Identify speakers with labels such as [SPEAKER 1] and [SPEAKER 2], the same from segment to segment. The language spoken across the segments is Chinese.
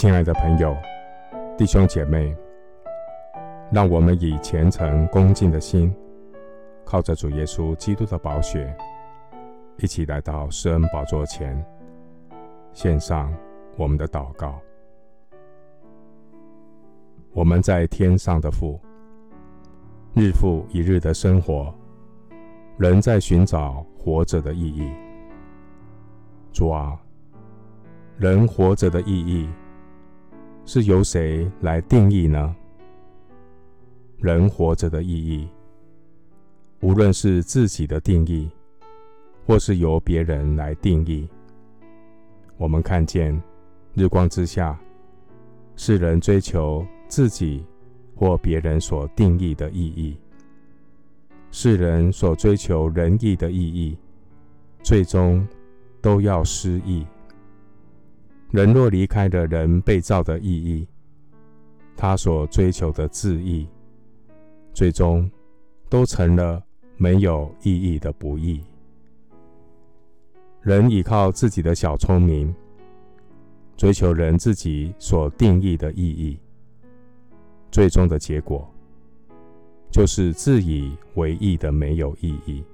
[SPEAKER 1] 亲爱的朋友、弟兄姐妹，让我们以虔诚恭敬的心，靠着主耶稣基督的宝血，一起来到施恩宝座前，献上我们的祷告。我们在天上的父，日复一日的生活，仍在寻找活着的意义。主啊，人活着的意义，是由谁来定义呢？人活着的意义，无论是自己的定义，或是由别人来定义，我们看见日光之下，世人追求自己或别人所定义的意义，世人所追求仁义的意义，最终都要失义。人若离开了人被造的意义，他所追求的自意，最终都成了没有意义的不义。人依靠自己的小聪明，追求人自己所定义的意义，最终的结果就是自以为义的没有意义。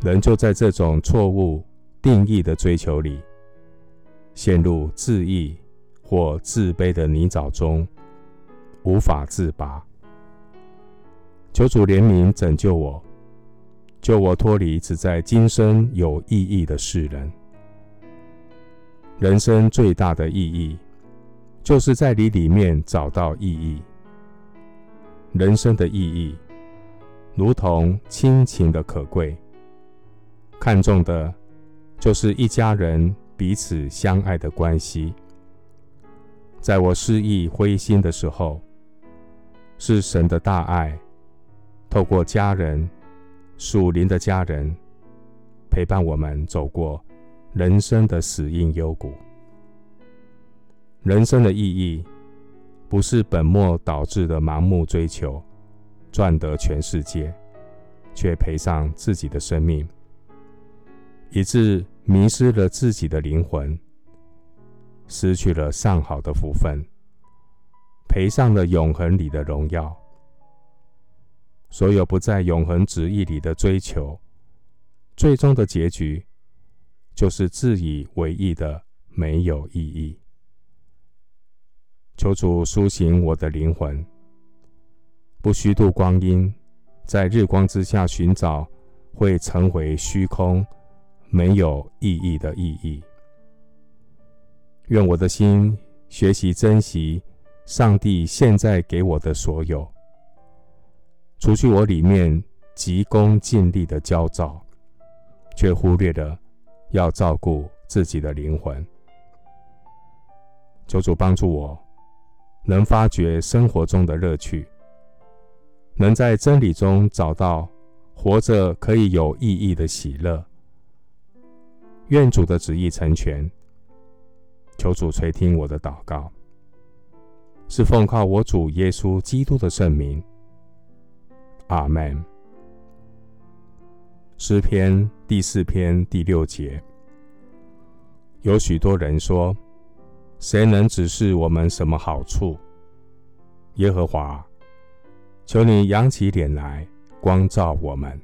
[SPEAKER 1] 人就在这种错误定义的追求里。陷入自义或自卑的泥沼中，无法自拔。求主怜悯拯救我，救我脱离只在今生有意义的世人。人生最大的意义，就是在你里面找到意义。人生的意义，如同亲情的可贵，看重的，就是一家人。彼此相爱的关系，在我失意灰心的时候，是神的大爱，透过家人、属灵的家人，陪伴我们走过人生的死荫幽谷。人生的意义，不是本末倒置的盲目追求，赚得全世界，却赔上自己的生命，以致。迷失了自己的灵魂，失去了上好的福分，赔上了永恒里的荣耀。所有不在永恒旨意里的追求，最终的结局就是自以为义的没有意义。求主苏醒我的灵魂，不虚度光阴，在日光之下寻找会成为虚空。没有意义的意义。愿我的心学习珍惜上帝现在给我的所有，除去我里面急功近利的焦躁，却忽略了要照顾自己的灵魂。求主帮助我，能发掘生活中的乐趣，能在真理中找到活着可以有意义的喜乐。愿主的旨意成全，求主垂听我的祷告，是奉靠我主耶稣基督的圣名。阿门。诗篇第四篇第六节，有许多人说：“谁能指示我们什么好处？”耶和华，求你扬起脸来，光照我们。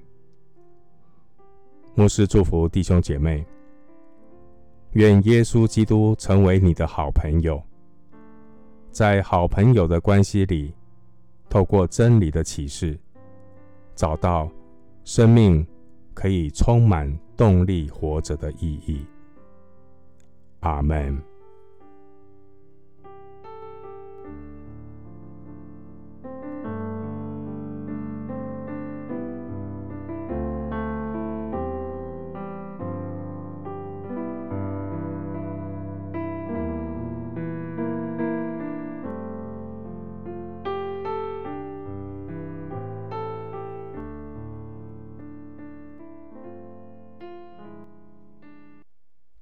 [SPEAKER 1] 牧师祝福弟兄姐妹。愿耶稣基督成为你的好朋友，在好朋友的关系里，透过真理的启示，找到生命可以充满动力活着的意义。阿门。